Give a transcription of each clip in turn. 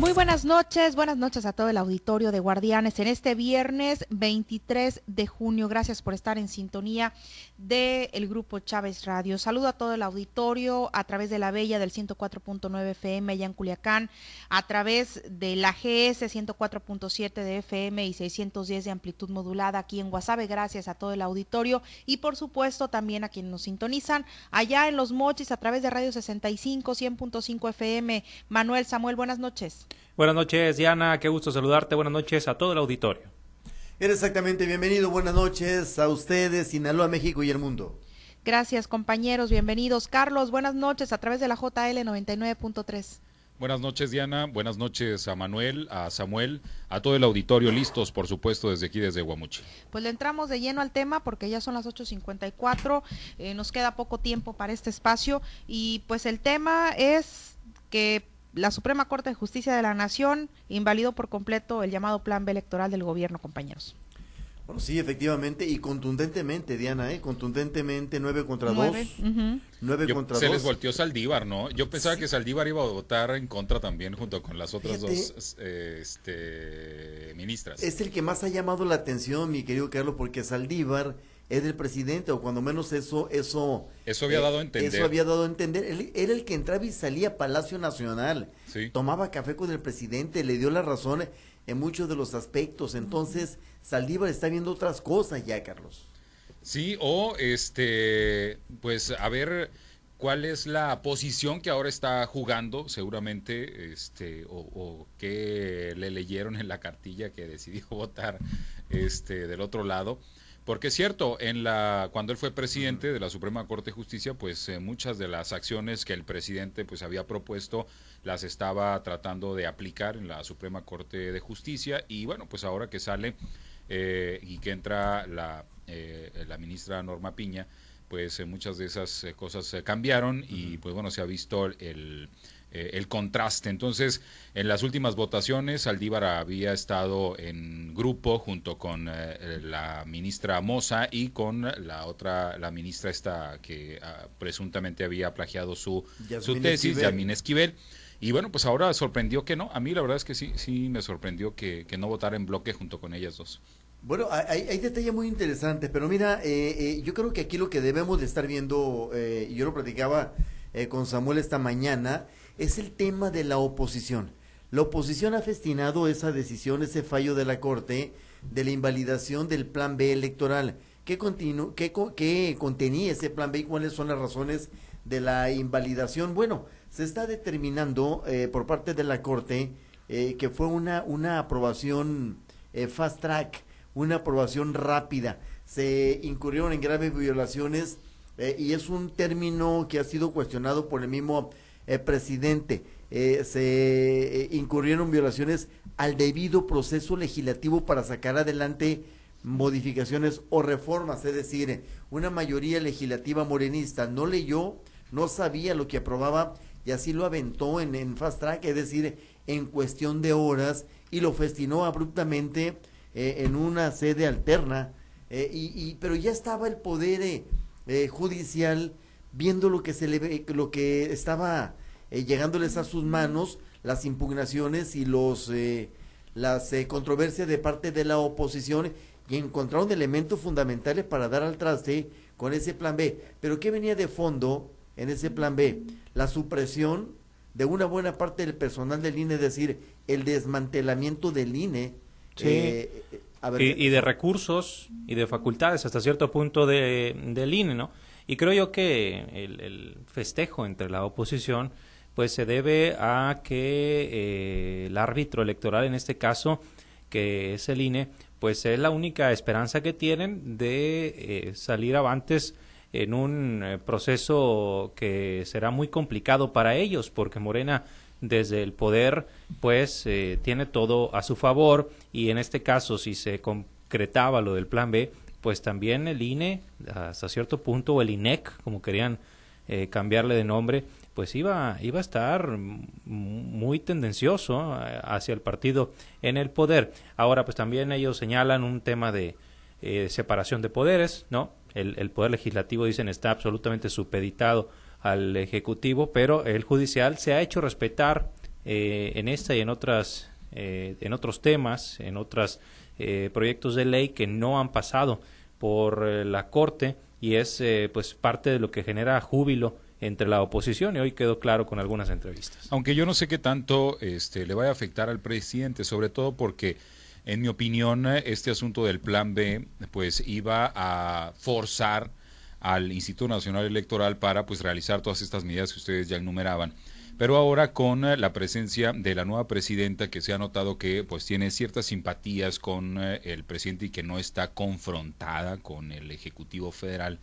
Muy buenas noches, buenas noches a todo el auditorio de Guardianes en este viernes 23 de junio. Gracias por estar en sintonía del grupo Chávez Radio. Saludo a todo el auditorio a través de la Bella del 104.9 FM allá en Culiacán, a través de la GS 104.7 de FM y 610 de amplitud modulada aquí en Guasave. Gracias a todo el auditorio y por supuesto también a quienes nos sintonizan allá en Los Mochis a través de Radio 65 100.5 FM. Manuel Samuel, buenas noches. Buenas noches, Diana. Qué gusto saludarte. Buenas noches a todo el auditorio. Exactamente, bienvenido. Buenas noches a ustedes, Sinaloa, México y el mundo. Gracias, compañeros. Bienvenidos. Carlos, buenas noches a través de la JL 99.3. Buenas noches, Diana. Buenas noches a Manuel, a Samuel, a todo el auditorio, listos, por supuesto, desde aquí, desde Guamuchi. Pues le entramos de lleno al tema porque ya son las 8.54, eh, nos queda poco tiempo para este espacio y pues el tema es que la Suprema Corte de Justicia de la Nación invalidó por completo el llamado Plan B electoral del gobierno, compañeros. Bueno, sí, efectivamente, y contundentemente, Diana, ¿eh? Contundentemente, nueve contra dos. Nueve contra se les volteó Saldívar, ¿no? Yo pensaba que Saldívar iba a votar en contra también, junto con las otras dos eh, este, ministras. Es el que más ha llamado la atención, mi querido Carlos, porque Saldívar es del presidente, o cuando menos eso, eso. Eso había dado a entender. Eso había dado a entender. Él era el que entraba y salía a Palacio Nacional. Tomaba café con el presidente, le dio la razón en muchos de los aspectos. Entonces, Saldívar está viendo otras cosas ya, Carlos. Sí, o este, pues a ver cuál es la posición que ahora está jugando, seguramente, este, o, o qué le leyeron en la cartilla que decidió votar este del otro lado porque es cierto, en la, cuando él fue presidente de la Suprema Corte de Justicia, pues eh, muchas de las acciones que el presidente pues había propuesto las estaba tratando de aplicar en la Suprema Corte de Justicia. Y bueno, pues ahora que sale eh, y que entra la, eh, la ministra Norma Piña, pues muchas de esas cosas cambiaron y pues bueno, se ha visto el eh, el contraste. Entonces, en las últimas votaciones, Aldívar había estado en grupo junto con eh, la ministra Moza y con la otra, la ministra esta que ah, presuntamente había plagiado su, su tesis, Yasmín Esquivel. Y bueno, pues ahora sorprendió que no. A mí la verdad es que sí, sí me sorprendió que, no votara en bloque junto con ellas dos. Bueno, hay, hay detalles muy interesantes, pero mira, eh, yo creo que aquí lo que debemos de estar viendo, y yo lo platicaba con Samuel esta mañana, es el tema de la oposición. La oposición ha festinado esa decisión, ese fallo de la Corte de la invalidación del Plan B electoral. ¿Qué, qué, contenía ese Plan B y cuáles son las razones de la invalidación? Bueno, se está determinando eh, por parte de la Corte eh, que fue una, una aprobación eh, fast track, una aprobación rápida. Se incurrieron en graves violaciones y es un término que ha sido cuestionado por el mismo eh, presidente, eh, se eh, incurrieron violaciones al debido proceso legislativo para sacar adelante modificaciones o reformas, es decir, una mayoría legislativa morenista no leyó, no sabía lo que aprobaba y así lo aventó en, fast track, es decir, en cuestión de horas y lo festinó abruptamente en una sede alterna, y, pero ya estaba el poder judicial viendo lo que se le lo que estaba eh, llegándoles a sus manos las impugnaciones y los eh, las eh, controversias de parte de la oposición y encontraron elementos fundamentales para dar al traste con ese plan B. Pero ¿qué venía de fondo en ese plan B? La supresión de una buena parte del personal del INE, es decir, el desmantelamiento del INE. y, de recursos y de facultades hasta cierto punto de, del INE, ¿no? Y creo yo que el festejo entre la oposición pues se debe a que eh, el árbitro electoral en este caso, que es el INE, pues es la única esperanza que tienen de eh, salir avantes en un eh, proceso que será muy complicado para ellos, porque Morena desde el poder pues tiene todo a su favor y en este caso si se concretaba lo del plan B, pues también el INE hasta cierto punto o el INEC, como querían cambiarle de nombre, pues iba, iba a estar muy tendencioso eh, hacia el partido en el poder. Ahora, pues también ellos señalan un tema de eh, separación de poderes, ¿no? El, el, poder legislativo, dicen, está absolutamente supeditado al ejecutivo, pero el judicial se ha hecho respetar eh, en esta y en otras eh, en otros temas, en otros proyectos de ley que no han pasado por la Corte y es pues parte de lo que genera júbilo entre la oposición y hoy quedó claro con algunas entrevistas. Aunque yo no sé qué tanto este, le vaya a afectar al presidente, sobre todo porque en mi opinión este asunto del plan B pues iba a forzar al Instituto Nacional Electoral para pues realizar todas estas medidas que ustedes ya enumeraban. Pero ahora con eh, la presencia de la nueva presidenta que se ha notado que pues tiene ciertas simpatías con eh, el presidente y que no está confrontada con el Ejecutivo Federal,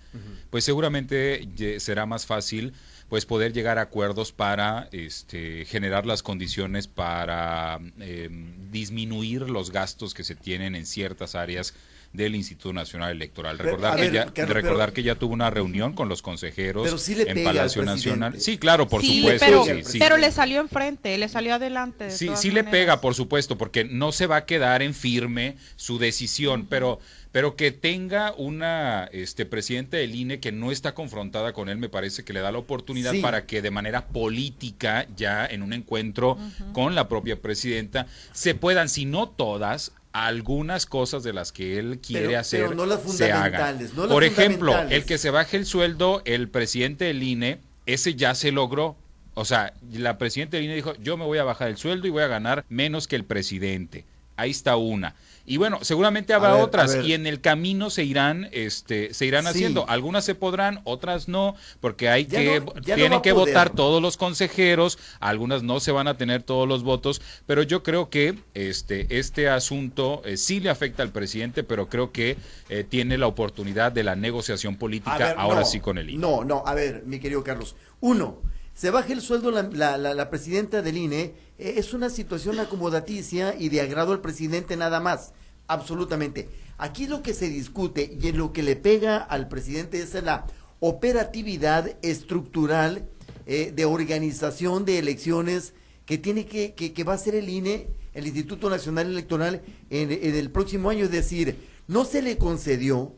pues seguramente será más fácil pues poder llegar a acuerdos para este, generar las condiciones para em, disminuir los gastos que se tienen en ciertas áreas del Instituto Nacional Electoral. Recordar, que, ya, recordar que ya tuvo una reunión con los consejeros en Palacio Nacional. Sí, claro, por supuesto. Pero, le salió enfrente, le salió adelante. sí, sí le pega, por supuesto, porque no se va a quedar en firme su decisión, pero pero que tenga una este presidente del INE que no está confrontada con él me parece que le da la oportunidad para que de manera política ya en un encuentro con la propia presidenta se puedan si no todas algunas cosas de las que él quiere hacer se hagan. Por ejemplo, el que se baje el sueldo, el presidente del INE, ese ya se logró. O sea, la presidenta del INE dijo, yo me voy a bajar el sueldo y voy a ganar menos que el presidente. Ahí está una. Y bueno, seguramente habrá otras y en el camino se irán, este, se irán haciendo. Algunas se podrán, otras no, porque hay que tienen que votar todos los consejeros. Algunas no se van a tener todos los votos, pero yo creo que este, este asunto eh, sí le afecta al presidente, pero creo que eh, tiene la oportunidad de la negociación política ahora sí con el INE. No, no, a ver, mi querido Carlos. Uno, se baje el sueldo la, la, la, presidenta del INE, es una situación acomodaticia y de agrado al presidente nada más, absolutamente. Aquí lo que se discute y en lo que le pega al presidente es la operatividad estructural eh, de organización de elecciones que tiene que, que, va a hacer el INE, el Instituto Nacional Electoral, en, el próximo año. Es decir, no se le concedió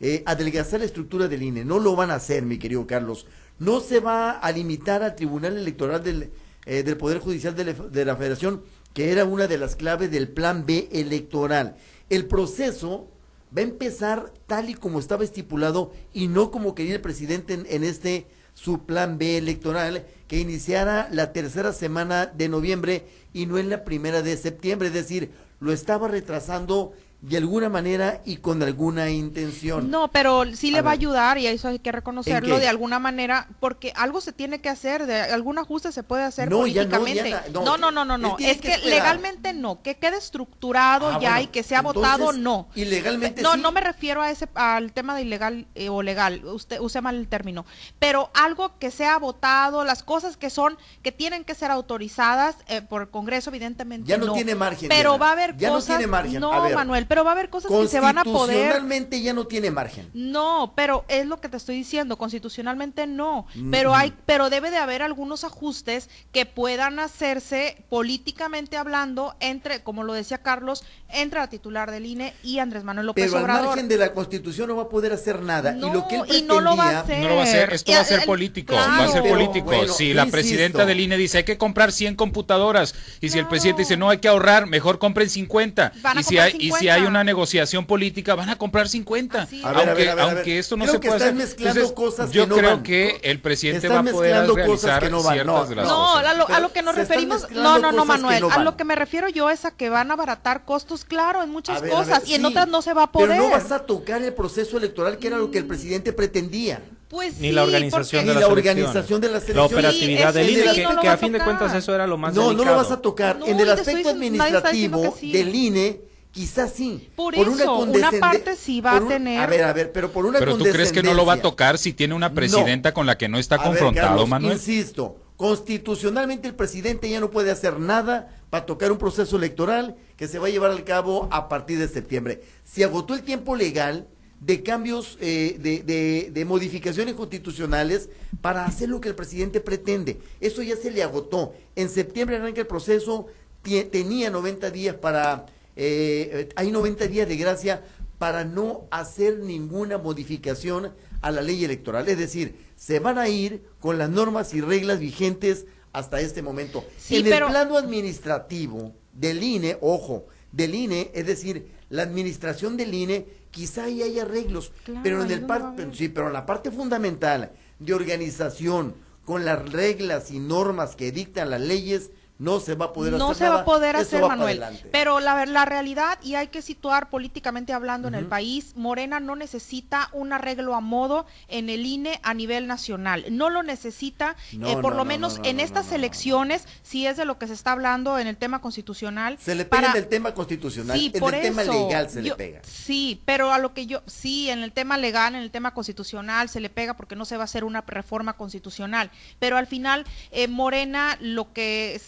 eh, adelgazar la estructura del INE, no lo van a hacer, mi querido Carlos no se va a limitar al Tribunal Electoral del, eh, del Poder Judicial de la, de la Federación, que era una de las claves del Plan B electoral. El proceso va a empezar tal y como estaba estipulado y no como quería el presidente en, en, este su plan B electoral que iniciara la tercera semana de noviembre y no en la primera de septiembre, es decir, lo estaba retrasando de alguna manera y con alguna intención. No, pero sí le va a ayudar y eso hay que reconocerlo de alguna manera porque algo se tiene que hacer, de algún ajuste se puede hacer políticamente. no, no, no, no, no, es que, legalmente no, que quede estructurado ah, ya y que sea votado no. Y legalmente No, no me refiero a ese al tema de ilegal eh, o legal, usted use mal el término, pero algo que sea votado, las cosas que son que tienen que ser autorizadas eh, por el Congreso evidentemente ya no, tiene margen. Pero va a haber ya cosas no tiene margen. No, Manuel, pero va a haber cosas que se van a poder. Constitucionalmente ya no tiene margen. No, pero es lo que te estoy diciendo, constitucionalmente no, pero hay pero debe de haber algunos ajustes que puedan hacerse políticamente hablando entre, como lo decía Carlos, entre la titular del INE y Andrés Manuel López pero Obrador. Pero al margen de la Constitución no va a poder hacer nada y lo que él pretendía, no lo va a hacer. No lo va a hacer, esto va a ser político, va a ser político. si la presidenta del INE dice hay que comprar 100 computadoras y si el presidente dice no hay que ahorrar, mejor compren 50 y si hay y si hay una negociación política, van a comprar 50. aunque, aunque esto no se puede hacer. Mezclando cosas yo que creo van. que el presidente va a poder realizar que no ciertas no, de las no, cosas. A lo, a lo que nos referimos, no, no, no, Manuel, a lo que me refiero yo es a que van a abaratar costos, claro, en muchas ver, cosas, ver, y en sí, otras no se va a poder. Pero no vas a tocar el proceso electoral, que era lo que el presidente pretendía. Pues ni la organización, de, la, la organización de las elecciones. La operatividad del INE, que, que a fin de cuentas eso era lo más No, delicado. no lo vas a tocar. en el aspecto administrativo del INE Quizás sí. Por, eso, una, parte sí va a tener. A ver, a ver, pero por una Pero tú crees que no lo va a tocar si tiene una presidenta con la que no está confrontado, Manuel. Insisto, constitucionalmente el presidente ya no puede hacer nada para tocar un proceso electoral que se va a llevar al cabo a partir de septiembre. Se agotó el tiempo legal de cambios, eh, de, de, de, modificaciones constitucionales para hacer lo que el presidente pretende. Eso ya se le agotó. En septiembre arranca el proceso, tenía 90 días para eh, hay 90 días de gracia para no hacer ninguna modificación a la ley electoral. Es decir, se van a ir con las normas y reglas vigentes hasta este momento. en el plano administrativo del INE, ojo, del INE, es decir, la administración del INE, quizá ahí hay arreglos, pero en el sí, pero en la parte fundamental de organización, con las reglas y normas que dictan las leyes, no se va a poder no se va a poder hacer Manuel. pero la, la realidad y hay que situar políticamente hablando en el país Morena no necesita un arreglo a modo en el INE a nivel nacional. No lo necesita eh, por lo menos en estas elecciones si es de lo que se está hablando en el tema constitucional se le pega en el tema constitucional sí, en el tema legal se le pega. Sí pero a lo que yo sí en el tema legal en el tema constitucional se le pega porque no se va a hacer una reforma constitucional. Pero al final eh, Morena lo que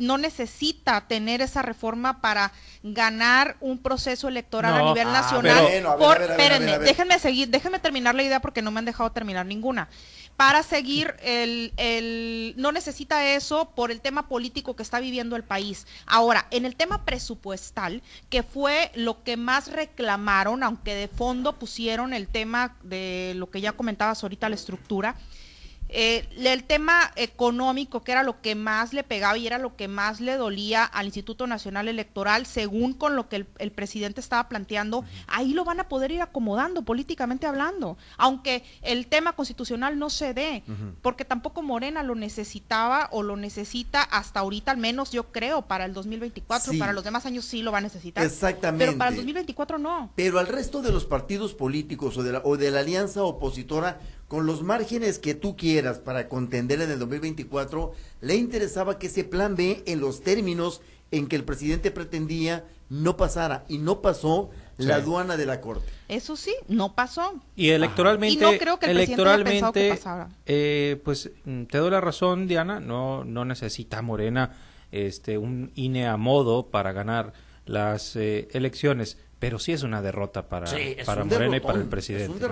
no necesita tener esa reforma para ganar un proceso electoral a nivel nacional. espérenme, déjenme seguir, déjenme terminar la idea porque no me han dejado terminar ninguna para seguir el, el, no necesita eso por el tema político que está viviendo el país. Ahora, en el tema presupuestal, que fue lo que más reclamaron, aunque de fondo pusieron el tema de lo que ya comentabas ahorita, la estructura, eh, el tema económico, que era lo que más le pegaba y era lo que más le dolía al Instituto Nacional Electoral, según con lo que el, presidente estaba planteando, ahí lo van a poder ir acomodando políticamente hablando, aunque el tema constitucional no se dé, porque tampoco Morena lo necesitaba o lo necesita hasta ahorita, al menos yo creo, para el 2024, para los demás años sí lo va a necesitar. Exactamente. Pero para el 2024 no. Pero al resto de los partidos políticos o de la, o de la alianza opositora, con los márgenes que tú quieras para contender en el 2024, le interesaba que ese plan B, en los términos en que el presidente pretendía, no pasara. Y no pasó la aduana de la Corte. Eso sí, no pasó. Y electoralmente, y no creo que el electoralmente, eh, pues mm, te doy la razón, Diana, no, no necesita Morena este, un INE a modo para ganar las eh, elecciones pero sí es una derrota para, para Morena y para el presidente.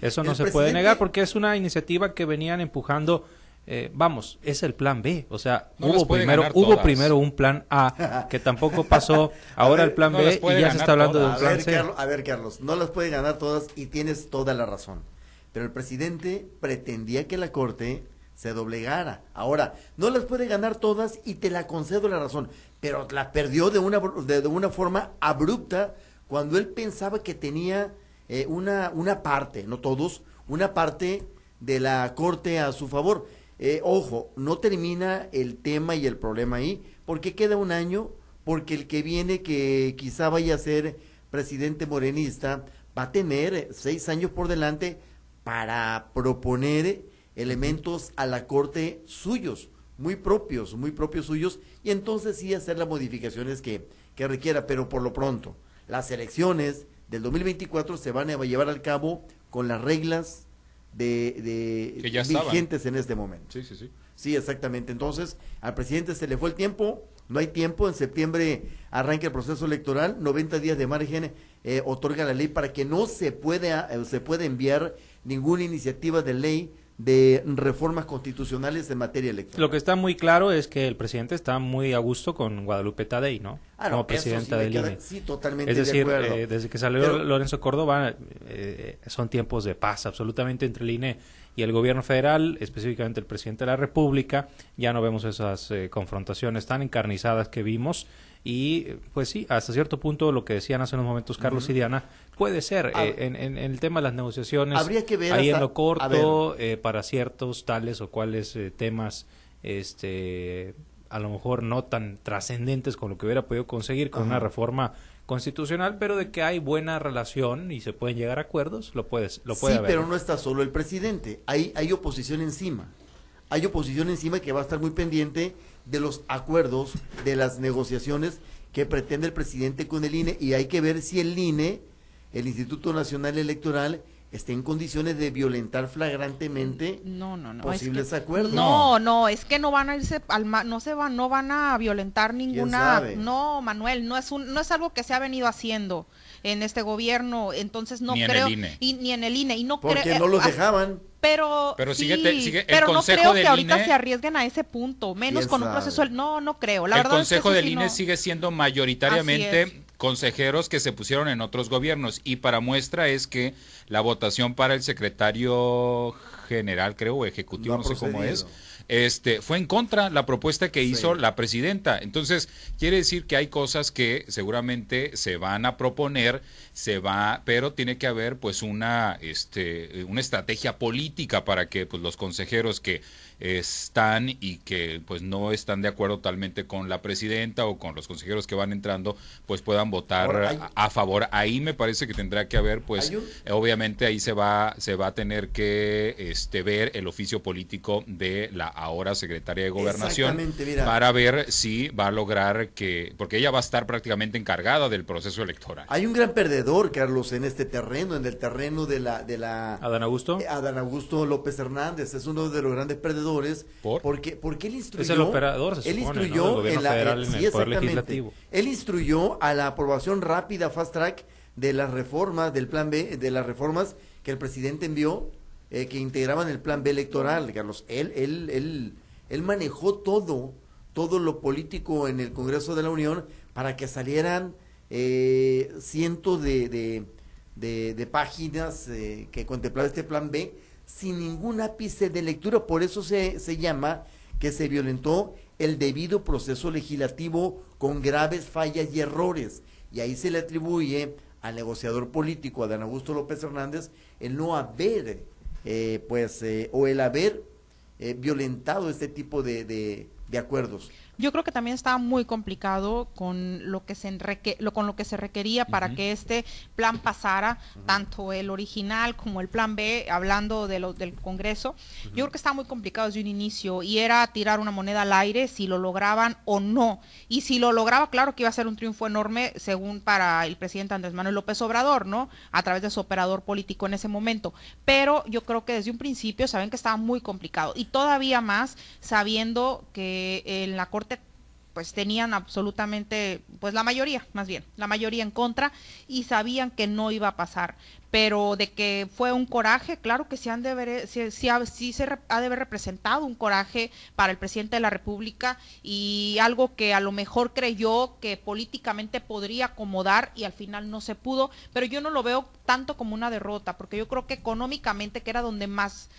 Eso no se puede negar porque es una iniciativa que venían empujando. Eh, vamos, es el plan B. O sea, hubo primero hubo primero un plan A que tampoco pasó. ahora el plan B y ya se está hablando de un plan C. a ver, Carlos, no las puede ganar todas y tienes toda la razón. Pero el presidente pretendía que la corte se doblegara. Ahora, no las puede ganar todas y te la concedo la razón, pero la perdió de una, de una forma abrupta cuando él pensaba que tenía eh, una, una parte, no todos, una parte de la corte a su favor. Eh, ojo, no termina el tema y el problema ahí, porque queda un año, porque el que viene, que quizá vaya a ser presidente morenista, va a tener seis años por delante para proponer elementos a la corte suyos, muy propios, muy propios suyos, y entonces sí hacer las modificaciones que, que requiera, pero por lo pronto, las elecciones del 2024 se van a llevar al cabo con las reglas de, de vigentes en este momento. Sí, sí, sí. Sí, exactamente. Entonces, al presidente se le fue el tiempo, no hay tiempo, en septiembre arranca el proceso electoral, 90 días de margen eh, otorga la ley para que no se pueda, eh, se pueda enviar ninguna iniciativa de ley de reformas constitucionales en materia electoral. Lo que está muy claro es que el presidente está muy a gusto con Guadalupe Tadei, ¿no? Ah, Como presidenta del INE. Sí, totalmente Es decir, eh, desde que salió Lorenzo Córdoba eh, son tiempos de paz absolutamente entre el INE y el gobierno federal, específicamente el presidente de la República. Ya no vemos esas eh, confrontaciones tan encarnizadas que vimos y pues sí, hasta cierto punto lo que decían hace unos momentos Carlos y Diana puede ser eh, en, en, el tema de las negociaciones. Habría que ver ahí en lo corto eh, para ciertos tales o cuales eh, temas este a lo mejor no tan trascendentes con lo que hubiera podido conseguir con una reforma constitucional, pero de que hay buena relación y se pueden llegar a acuerdos, lo puedes lo puede Sí, pero no está solo el presidente, hay hay oposición encima. Hay oposición encima que va a estar muy pendiente de los acuerdos, de las negociaciones que pretende el presidente con el INE y hay que ver si el INE, el Instituto Nacional Electoral, está en condiciones de violentar flagrantemente no, no, no, posibles acuerdos. No, no, es que no van a irse al no se van, no van a violentar ninguna. No, Manuel, no es un, no es algo que se ha venido haciendo en este gobierno, entonces no creo e. y, ni en el INE y no porque no los dejaban pero pero sigue, el pero no creo que ahorita se arriesguen a ese punto menos con un proceso no no creo la el verdad consejo es del INE sigue siendo mayoritariamente consejeros que se pusieron en otros gobiernos. Y para muestra es que la votación para el secretario general creo o ejecutivo no, sé cómo es este, fue en contra la propuesta que hizo la presidenta. Entonces, quiere decir que hay cosas que seguramente se van a proponer, se va, pero tiene que haber pues una, este, una estrategia política para que pues, los consejeros que están y que pues no están de acuerdo totalmente con la presidenta o con los consejeros que van entrando, pues puedan votar a, favor. Ahí me parece que tendrá que haber, pues, obviamente ahí se va, se va a tener que este, ver el oficio político de la ahora secretaria de gobernación para ver si va a lograr que, porque ella va a estar prácticamente encargada del proceso electoral. Hay un gran perdedor, Carlos, en este terreno, en el terreno de la, de la Adán Augusto. Adán Augusto López Hernández es uno de los grandes perdedores porque, porque él instruyó. Es el operador, él instruyó en la, el poder legislativo. Él instruyó a la aprobación rápida, fast track, de las reformas, del plan B, de las reformas que el presidente envió, eh, que integraban el plan B electoral, Carlos. Él, él, él, él manejó todo, todo lo político en el Congreso de la Unión para que salieran eh, cientos de, de, de, páginas eh, que contemplaba este plan B sin ningún ápice de lectura. Por eso se, se llama que se violentó el debido proceso legislativo con graves fallas y errores. Y ahí se le atribuye al negociador político, a Dan Augusto López Hernández, el no haber, eh, pues, eh, o el haber eh, violentado este tipo de, de acuerdos. Yo creo que también estaba muy complicado con lo que se lo, con lo que se requería para que este plan pasara, tanto el original como el plan B, hablando de lo, del Congreso. Yo creo que estaba muy complicado desde un inicio y era tirar una moneda al aire si lo lograban o no. Y si lo lograba, claro que iba a ser un triunfo enorme, según para el presidente Andrés Manuel López Obrador, ¿no? A través de su operador político en ese momento. Pero yo creo que desde un principio saben que estaba muy complicado y todavía más sabiendo que en la Corte pues tenían absolutamente, pues la mayoría, más bien, la mayoría en contra y sabían que no iba a pasar pero de que fue un coraje, claro que sí, han de ver, sí, sí, se ha de haber representado un coraje para el presidente de la República y algo que a lo mejor creyó que políticamente podría acomodar y al final no se pudo, pero yo no lo veo tanto como una derrota, porque yo creo que económicamente, que era donde más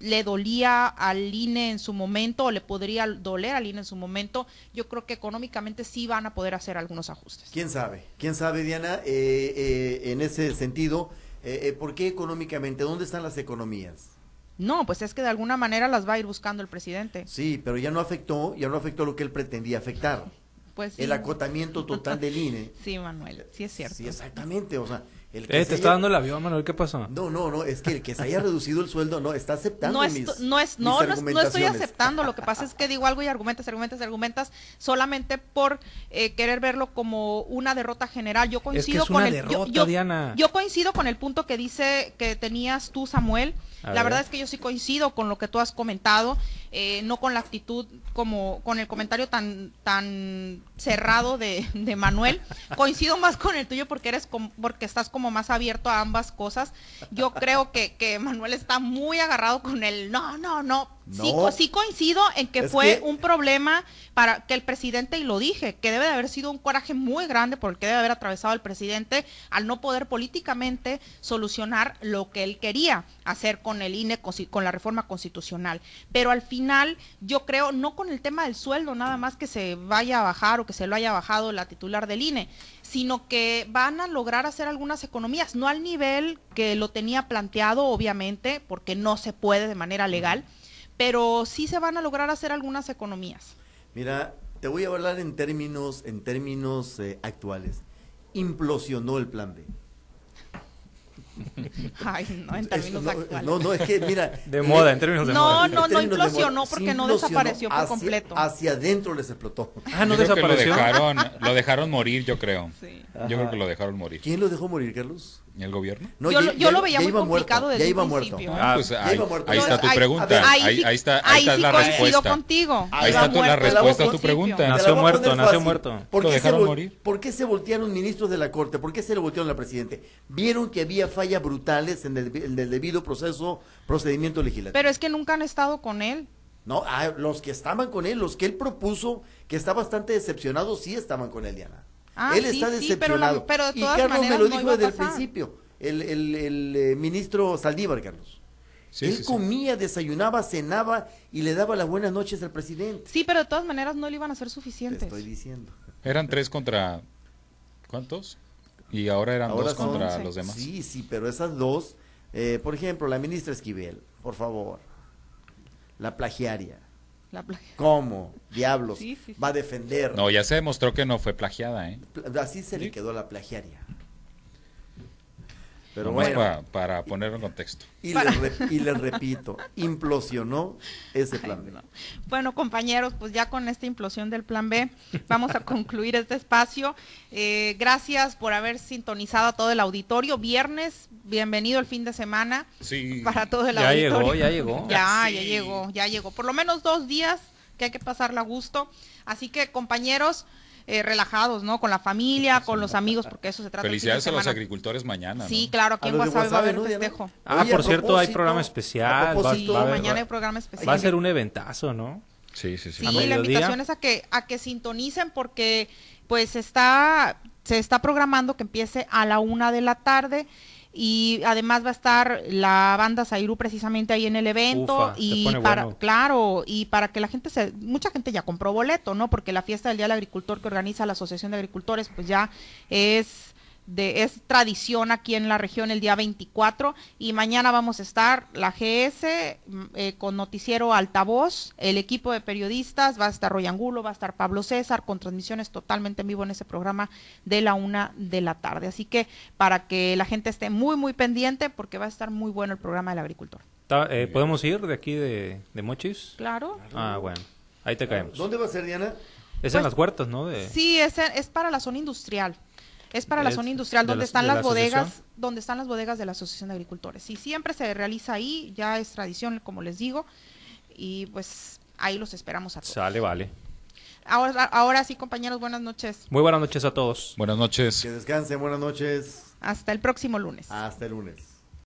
le dolía al INE en su momento, o le podría doler al INE en su momento, yo creo que económicamente sí van a poder hacer algunos ajustes. ¿Quién sabe? ¿Quién sabe, Diana? Eh, eh, en ese sentido eh, eh, ¿Por qué económicamente? ¿Dónde están las economías? No, pues es que de alguna manera las va a ir buscando el presidente. Sí, pero ya no afectó, ya no afectó lo que él pretendía afectar. Pues El acotamiento total del INE. Sí, Manuel, sí es cierto. Sí, exactamente, o sea, el eh, te está dando el avión, Manuel, ¿qué pasó? No, no, no, es que el que se haya reducido el sueldo, no, está aceptando no mis, no, es, no, no, estoy aceptando, lo que pasa es que digo algo y argumentas, argumentas, argumentas, solamente por eh, querer verlo como una derrota general. Yo coincido con el, yo, yo, coincido con el punto que dice que tenías tú, Samuel. La verdad es que yo sí coincido con lo que tú has comentado, eh, no con la actitud como con el comentario tan tan cerrado de, de Manuel. Coincido más con el tuyo porque eres porque estás como más abierto a ambas cosas. Yo creo que, que Manuel está muy agarrado con el no, no, no. Sí, coincido en que fue un problema para que el presidente, y lo dije, que debe de haber sido un coraje muy grande por el que debe haber atravesado el presidente al no poder políticamente solucionar lo que él quería hacer con el INE, con la reforma constitucional. Pero al final, yo creo, no con el tema del sueldo, nada más que se vaya a bajar o que se lo haya bajado la titular del INE, sino que van a lograr hacer algunas economías, no al nivel que lo tenía planteado, obviamente, porque no se puede de manera legal, pero sí se van a lograr hacer algunas economías. Mira, te voy a hablar en términos, en términos eh, actuales. Implosionó el plan B. Ay, no, en términos actuales. No, no, es que mira. De moda, en términos de moda. No, no, no implosionó porque no desapareció por completo. Hacia adentro les explotó. Ah, no desapareció. Lo dejaron, lo dejaron morir, yo creo. Sí. Yo creo que lo dejaron morir. ¿Quién lo dejó morir, Carlos? ¿Y el gobierno? No, yo, yo lo veía muy complicado desde ya iba muerto. Ah, pues ahí, ahí, está tu pregunta. Ahí, ahí, está, ahí está sí la respuesta. contigo. Ahí está tu, la respuesta a tu pregunta. Nació muerto, nació muerto. ¿Por qué, dejaron morir? ¿Por qué se voltearon ministros de la Corte? ¿Por qué se le voltearon al presidente? Vieron que había fallas brutales en el, en el debido proceso, procedimiento legislativo. Pero es que nunca han estado con él. No, ah, los que estaban con él, los que él propuso, que está bastante decepcionado, sí estaban con él, Diana. Ah, él está decepcionado. pero, y Carlos me lo dijo desde el principio, el, el, el eh, ministro Saldívar, Carlos. Él comía, desayunaba, cenaba y le daba las buenas noches al presidente. Sí, pero de todas maneras no le iban a ser suficientes. Te estoy diciendo. Eran tres contra... ¿Cuántos? Y ahora eran dos contra los demás. Sí, sí, pero esas dos, eh, por ejemplo, la ministra Esquivel, por favor, la plagiaria. La ¿Cómo? Diablos. Va a defender. No, ya se demostró que no fue plagiada, ¿eh? Así se le quedó la plagiaria. Pero bueno, para, ponerlo en contexto. Y, les, repito, implosionó ese plan B. Bueno, compañeros, pues ya con esta implosión del plan B, vamos a concluir este espacio. Eh, gracias por haber sintonizado a todo el auditorio. Viernes, bienvenido el fin de semana sí. para todo el ya auditorio. Llegó, ya llegó, ya Ya, llegó, ya llegó. Por lo menos dos días que hay que pasarla a gusto. Así que, compañeros, eh, relajados, ¿no? Con la familia, con los amigos, porque eso se trata. Felicidades a los agricultores mañana. Sí, claro, aquí en WhatsApp va a haber festejo. Ah, por cierto, hay programa especial. sí, mañana hay programa especial. Va a ser un eventazo, ¿no? Sí, sí, sí. Sí, la invitación es a que, a que sintonicen porque pues está, se está programando que empiece a la una de la tarde y además va a estar la banda Zairú precisamente ahí en el evento y para claro y para que la gente se mucha gente ya compró boleto no porque la fiesta del día del agricultor que organiza la asociación de agricultores pues ya es de, es tradición aquí en la región el día 24 y mañana vamos a estar la GS mm, eh, con noticiero altavoz, el equipo de periodistas, va a estar Roy Angulo, va a estar Pablo César con transmisiones totalmente en vivo en ese programa de la una de la tarde. Así que para que la gente esté muy muy pendiente porque va a estar muy bueno el programa del agricultor. Eh, ¿Podemos ir de aquí de, Mochis? Claro. Ah, bueno. Ahí te caemos. ¿Dónde va a ser, Diana? Es en pues, las huertas, ¿no? De... Sí, es, es para la zona industrial. Es para la zona industrial donde están las bodegas, donde están las bodegas de la Asociación de Agricultores. Y siempre se realiza ahí, ya es tradición, como les digo, y pues ahí los esperamos a todos. Sale, vale. Ahora, ahora sí, compañeros, buenas noches. Muy buenas noches a todos. Buenas noches. Que descansen, buenas noches. Hasta el próximo lunes. Hasta el lunes.